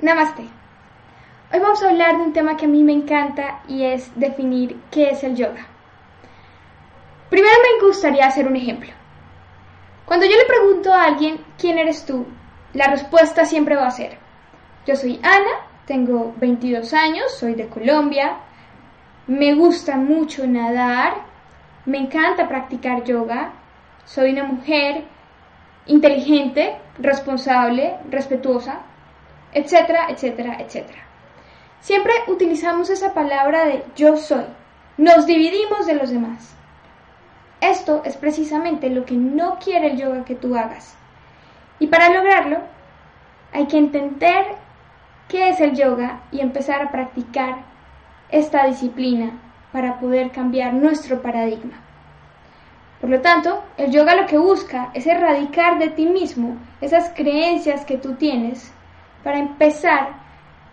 Namaste. Hoy vamos a hablar de un tema que a mí me encanta y es definir qué es el yoga. Primero me gustaría hacer un ejemplo. Cuando yo le pregunto a alguien quién eres tú, la respuesta siempre va a ser, yo soy Ana, tengo 22 años, soy de Colombia, me gusta mucho nadar, me encanta practicar yoga, soy una mujer inteligente, responsable, respetuosa, etcétera, etcétera, etcétera. Siempre utilizamos esa palabra de yo soy. Nos dividimos de los demás. Esto es precisamente lo que no quiere el yoga que tú hagas. Y para lograrlo, hay que entender qué es el yoga y empezar a practicar esta disciplina para poder cambiar nuestro paradigma. Por lo tanto, el yoga lo que busca es erradicar de ti mismo esas creencias que tú tienes para empezar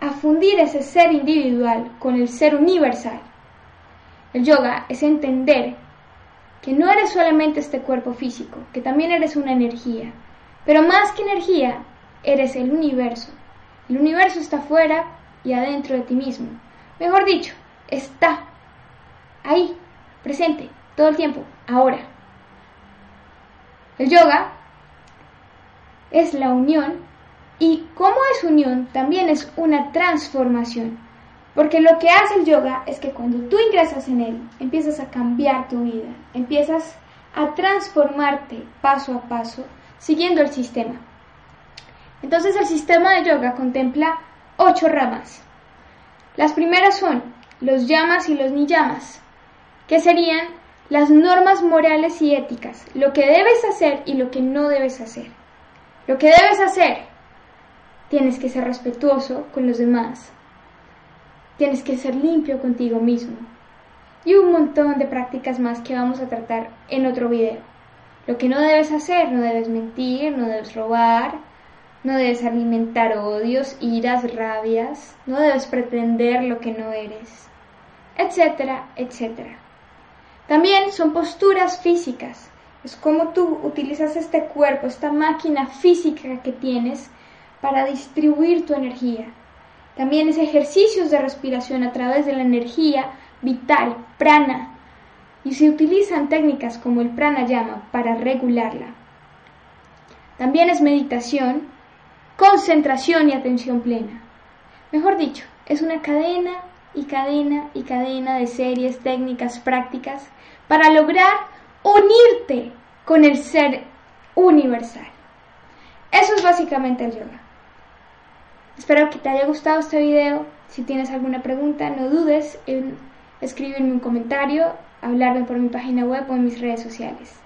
a fundir ese ser individual con el ser universal. El yoga es entender que no eres solamente este cuerpo físico, que también eres una energía, pero más que energía, eres el universo. El universo está fuera y adentro de ti mismo. Mejor dicho, está ahí, presente, todo el tiempo, ahora. El yoga es la unión y como es unión también es una transformación. Porque lo que hace el yoga es que cuando tú ingresas en él, empiezas a cambiar tu vida, empiezas a transformarte paso a paso siguiendo el sistema. Entonces el sistema de yoga contempla ocho ramas. Las primeras son los yamas y los niyamas, que serían las normas morales y éticas, lo que debes hacer y lo que no debes hacer. Lo que debes hacer, tienes que ser respetuoso con los demás, tienes que ser limpio contigo mismo y un montón de prácticas más que vamos a tratar en otro video. Lo que no debes hacer, no debes mentir, no debes robar, no debes alimentar odios, iras, rabias, no debes pretender lo que no eres, etcétera, etcétera. También son posturas físicas. Es como tú utilizas este cuerpo, esta máquina física que tienes para distribuir tu energía. También es ejercicios de respiración a través de la energía vital, prana. Y se utilizan técnicas como el pranayama para regularla. También es meditación, concentración y atención plena. Mejor dicho, es una cadena y cadena y cadena de series, técnicas, prácticas para lograr unirte con el ser universal. Eso es básicamente el yoga. Espero que te haya gustado este video. Si tienes alguna pregunta, no dudes en escribirme un comentario, hablarme por mi página web o en mis redes sociales.